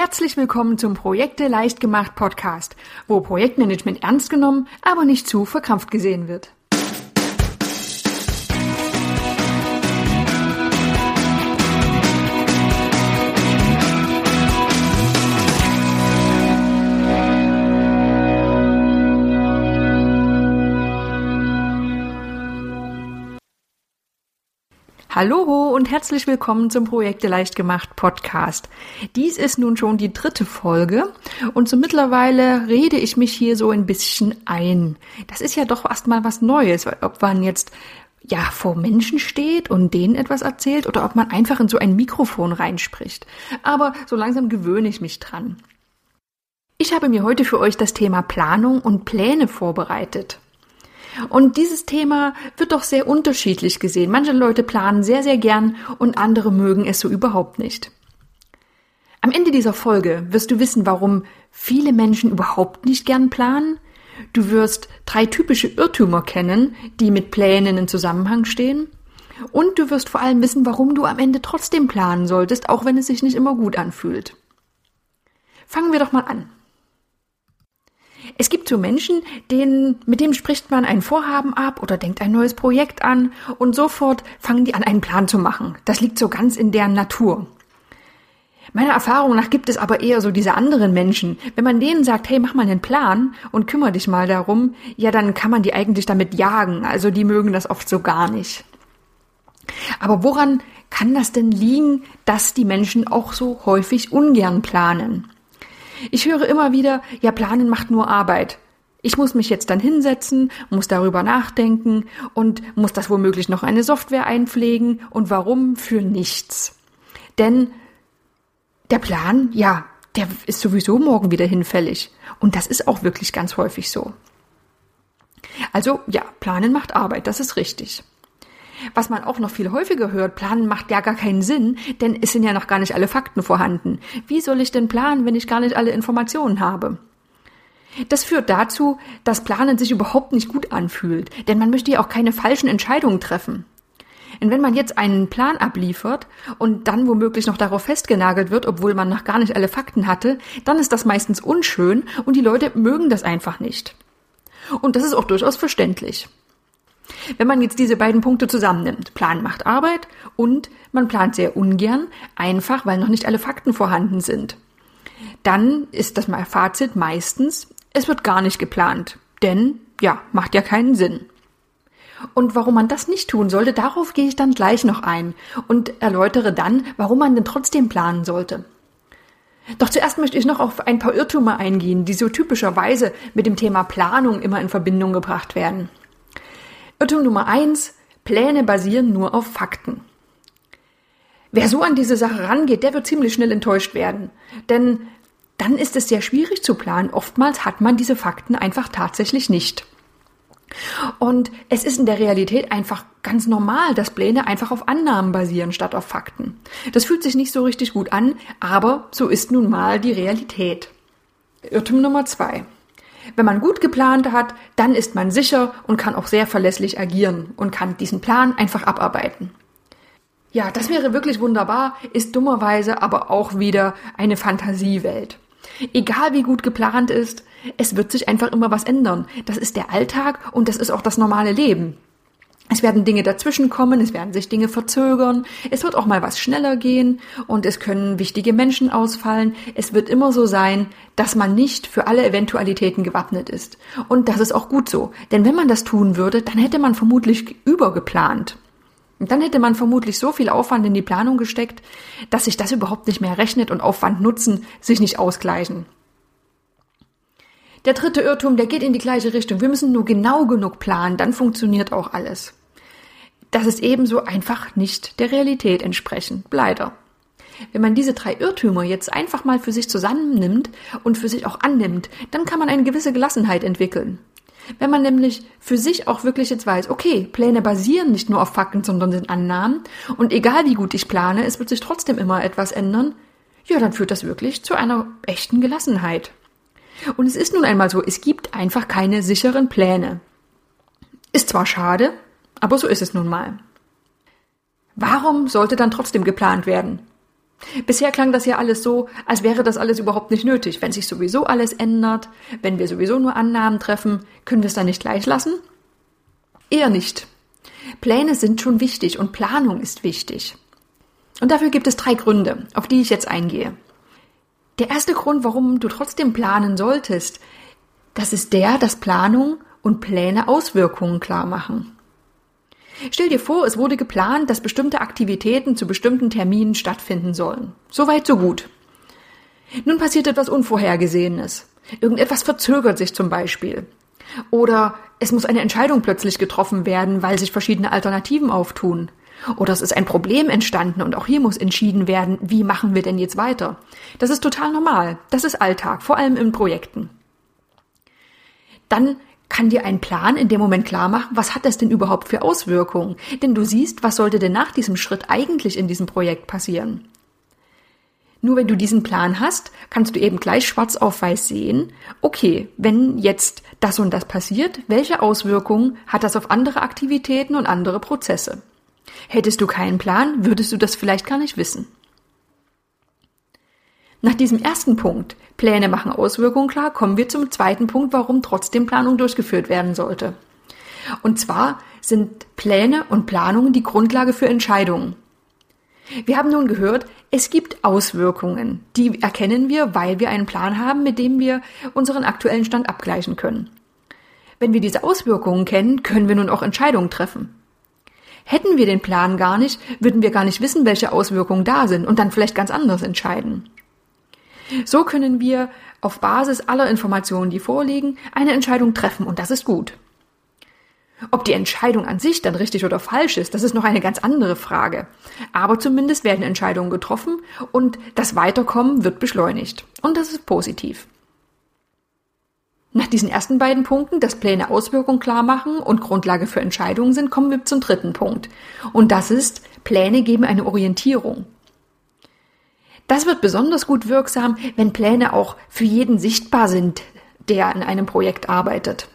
Herzlich willkommen zum Projekte leicht gemacht Podcast, wo Projektmanagement ernst genommen, aber nicht zu verkrampft gesehen wird. Hallo und herzlich willkommen zum Projekte leicht gemacht Podcast. Dies ist nun schon die dritte Folge und so mittlerweile rede ich mich hier so ein bisschen ein. Das ist ja doch erstmal was Neues, ob man jetzt ja vor Menschen steht und denen etwas erzählt oder ob man einfach in so ein Mikrofon reinspricht. Aber so langsam gewöhne ich mich dran. Ich habe mir heute für euch das Thema Planung und Pläne vorbereitet. Und dieses Thema wird doch sehr unterschiedlich gesehen. Manche Leute planen sehr, sehr gern und andere mögen es so überhaupt nicht. Am Ende dieser Folge wirst du wissen, warum viele Menschen überhaupt nicht gern planen. Du wirst drei typische Irrtümer kennen, die mit Plänen in Zusammenhang stehen. Und du wirst vor allem wissen, warum du am Ende trotzdem planen solltest, auch wenn es sich nicht immer gut anfühlt. Fangen wir doch mal an. Es gibt so Menschen, denen, mit denen spricht man ein Vorhaben ab oder denkt ein neues Projekt an und sofort fangen die an, einen Plan zu machen. Das liegt so ganz in deren Natur. Meiner Erfahrung nach gibt es aber eher so diese anderen Menschen. Wenn man denen sagt, hey, mach mal einen Plan und kümmere dich mal darum, ja, dann kann man die eigentlich damit jagen. Also die mögen das oft so gar nicht. Aber woran kann das denn liegen, dass die Menschen auch so häufig ungern planen? Ich höre immer wieder, ja, planen macht nur Arbeit. Ich muss mich jetzt dann hinsetzen, muss darüber nachdenken und muss das womöglich noch eine Software einpflegen und warum für nichts. Denn der Plan, ja, der ist sowieso morgen wieder hinfällig. Und das ist auch wirklich ganz häufig so. Also ja, planen macht Arbeit, das ist richtig. Was man auch noch viel häufiger hört, planen macht ja gar keinen Sinn, denn es sind ja noch gar nicht alle Fakten vorhanden. Wie soll ich denn planen, wenn ich gar nicht alle Informationen habe? Das führt dazu, dass Planen sich überhaupt nicht gut anfühlt, denn man möchte ja auch keine falschen Entscheidungen treffen. Und wenn man jetzt einen Plan abliefert und dann womöglich noch darauf festgenagelt wird, obwohl man noch gar nicht alle Fakten hatte, dann ist das meistens unschön und die Leute mögen das einfach nicht. Und das ist auch durchaus verständlich. Wenn man jetzt diese beiden Punkte zusammennimmt, Plan macht Arbeit und man plant sehr ungern, einfach weil noch nicht alle Fakten vorhanden sind, dann ist das mal Fazit meistens, es wird gar nicht geplant. Denn, ja, macht ja keinen Sinn. Und warum man das nicht tun sollte, darauf gehe ich dann gleich noch ein und erläutere dann, warum man denn trotzdem planen sollte. Doch zuerst möchte ich noch auf ein paar Irrtümer eingehen, die so typischerweise mit dem Thema Planung immer in Verbindung gebracht werden. Irrtum Nummer eins: Pläne basieren nur auf Fakten. Wer so an diese Sache rangeht, der wird ziemlich schnell enttäuscht werden. Denn dann ist es sehr schwierig zu planen. Oftmals hat man diese Fakten einfach tatsächlich nicht. Und es ist in der Realität einfach ganz normal, dass Pläne einfach auf Annahmen basieren statt auf Fakten. Das fühlt sich nicht so richtig gut an, aber so ist nun mal die Realität. Irrtum Nummer zwei. Wenn man gut geplant hat, dann ist man sicher und kann auch sehr verlässlich agieren und kann diesen Plan einfach abarbeiten. Ja, das wäre wirklich wunderbar, ist dummerweise aber auch wieder eine Fantasiewelt. Egal wie gut geplant ist, es wird sich einfach immer was ändern. Das ist der Alltag und das ist auch das normale Leben. Es werden Dinge dazwischenkommen, es werden sich Dinge verzögern, es wird auch mal was schneller gehen und es können wichtige Menschen ausfallen. Es wird immer so sein, dass man nicht für alle Eventualitäten gewappnet ist. Und das ist auch gut so. Denn wenn man das tun würde, dann hätte man vermutlich übergeplant. Und dann hätte man vermutlich so viel Aufwand in die Planung gesteckt, dass sich das überhaupt nicht mehr rechnet und Aufwand Nutzen sich nicht ausgleichen. Der dritte Irrtum, der geht in die gleiche Richtung. Wir müssen nur genau genug planen, dann funktioniert auch alles das ist ebenso einfach nicht der Realität entsprechen. Leider. Wenn man diese drei Irrtümer jetzt einfach mal für sich zusammennimmt und für sich auch annimmt, dann kann man eine gewisse Gelassenheit entwickeln. Wenn man nämlich für sich auch wirklich jetzt weiß, okay, Pläne basieren nicht nur auf Fakten, sondern sind Annahmen und egal wie gut ich plane, es wird sich trotzdem immer etwas ändern, ja, dann führt das wirklich zu einer echten Gelassenheit. Und es ist nun einmal so, es gibt einfach keine sicheren Pläne. Ist zwar schade, aber so ist es nun mal. Warum sollte dann trotzdem geplant werden? Bisher klang das ja alles so, als wäre das alles überhaupt nicht nötig. Wenn sich sowieso alles ändert, wenn wir sowieso nur Annahmen treffen, können wir es dann nicht gleich lassen? Eher nicht. Pläne sind schon wichtig und Planung ist wichtig. Und dafür gibt es drei Gründe, auf die ich jetzt eingehe. Der erste Grund, warum du trotzdem planen solltest, das ist der, dass Planung und Pläne Auswirkungen klar machen. Stell dir vor, es wurde geplant, dass bestimmte Aktivitäten zu bestimmten Terminen stattfinden sollen. Soweit, so gut. Nun passiert etwas Unvorhergesehenes. Irgendetwas verzögert sich zum Beispiel. Oder es muss eine Entscheidung plötzlich getroffen werden, weil sich verschiedene Alternativen auftun. Oder es ist ein Problem entstanden und auch hier muss entschieden werden, wie machen wir denn jetzt weiter. Das ist total normal. Das ist Alltag, vor allem in Projekten. Dann kann dir ein Plan in dem Moment klar machen, was hat das denn überhaupt für Auswirkungen? Denn du siehst, was sollte denn nach diesem Schritt eigentlich in diesem Projekt passieren? Nur wenn du diesen Plan hast, kannst du eben gleich schwarz auf weiß sehen, okay, wenn jetzt das und das passiert, welche Auswirkungen hat das auf andere Aktivitäten und andere Prozesse? Hättest du keinen Plan, würdest du das vielleicht gar nicht wissen. Nach diesem ersten Punkt, Pläne machen Auswirkungen klar, kommen wir zum zweiten Punkt, warum trotzdem Planung durchgeführt werden sollte. Und zwar sind Pläne und Planungen die Grundlage für Entscheidungen. Wir haben nun gehört, es gibt Auswirkungen. Die erkennen wir, weil wir einen Plan haben, mit dem wir unseren aktuellen Stand abgleichen können. Wenn wir diese Auswirkungen kennen, können wir nun auch Entscheidungen treffen. Hätten wir den Plan gar nicht, würden wir gar nicht wissen, welche Auswirkungen da sind und dann vielleicht ganz anders entscheiden. So können wir auf Basis aller Informationen, die vorliegen, eine Entscheidung treffen und das ist gut. Ob die Entscheidung an sich dann richtig oder falsch ist, das ist noch eine ganz andere Frage. Aber zumindest werden Entscheidungen getroffen und das Weiterkommen wird beschleunigt. Und das ist positiv. Nach diesen ersten beiden Punkten, dass Pläne Auswirkungen klar machen und Grundlage für Entscheidungen sind, kommen wir zum dritten Punkt. Und das ist, Pläne geben eine Orientierung. Das wird besonders gut wirksam, wenn Pläne auch für jeden sichtbar sind, der an einem Projekt arbeitet.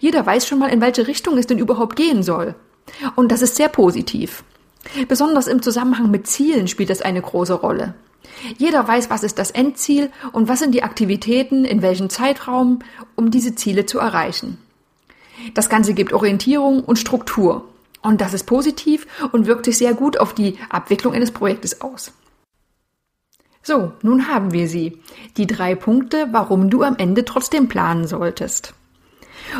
Jeder weiß schon mal, in welche Richtung es denn überhaupt gehen soll. Und das ist sehr positiv. Besonders im Zusammenhang mit Zielen spielt das eine große Rolle. Jeder weiß, was ist das Endziel und was sind die Aktivitäten, in welchem Zeitraum, um diese Ziele zu erreichen. Das Ganze gibt Orientierung und Struktur. Und das ist positiv und wirkt sich sehr gut auf die Abwicklung eines Projektes aus. So, nun haben wir sie. Die drei Punkte, warum du am Ende trotzdem planen solltest.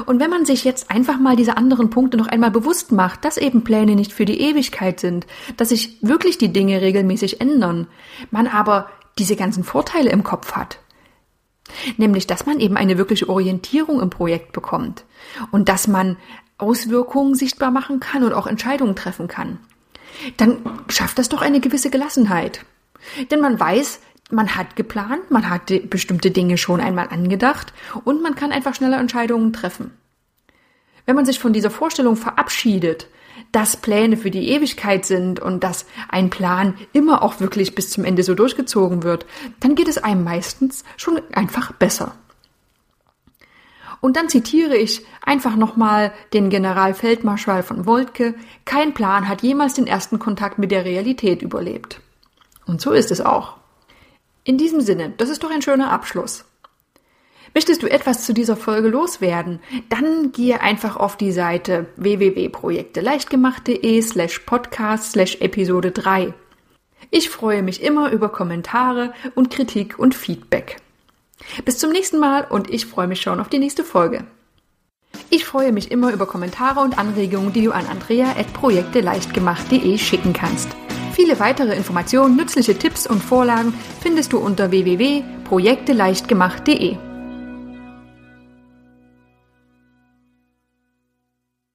Und wenn man sich jetzt einfach mal diese anderen Punkte noch einmal bewusst macht, dass eben Pläne nicht für die Ewigkeit sind, dass sich wirklich die Dinge regelmäßig ändern, man aber diese ganzen Vorteile im Kopf hat, nämlich dass man eben eine wirkliche Orientierung im Projekt bekommt und dass man Auswirkungen sichtbar machen kann und auch Entscheidungen treffen kann, dann schafft das doch eine gewisse Gelassenheit. Denn man weiß, man hat geplant, man hat bestimmte Dinge schon einmal angedacht und man kann einfach schneller Entscheidungen treffen. Wenn man sich von dieser Vorstellung verabschiedet, dass Pläne für die Ewigkeit sind und dass ein Plan immer auch wirklich bis zum Ende so durchgezogen wird, dann geht es einem meistens schon einfach besser. Und dann zitiere ich einfach nochmal den Generalfeldmarschall von Woltke, kein Plan hat jemals den ersten Kontakt mit der Realität überlebt. Und so ist es auch. In diesem Sinne, das ist doch ein schöner Abschluss. Möchtest du etwas zu dieser Folge loswerden? Dann gehe einfach auf die Seite www.projekteleichtgemacht.de slash podcast slash Episode 3. Ich freue mich immer über Kommentare und Kritik und Feedback. Bis zum nächsten Mal und ich freue mich schon auf die nächste Folge. Ich freue mich immer über Kommentare und Anregungen, die du an andrea.projekteleichtgemacht.de schicken kannst. Viele weitere Informationen, nützliche Tipps und Vorlagen findest du unter www.projekteleichtgemacht.de.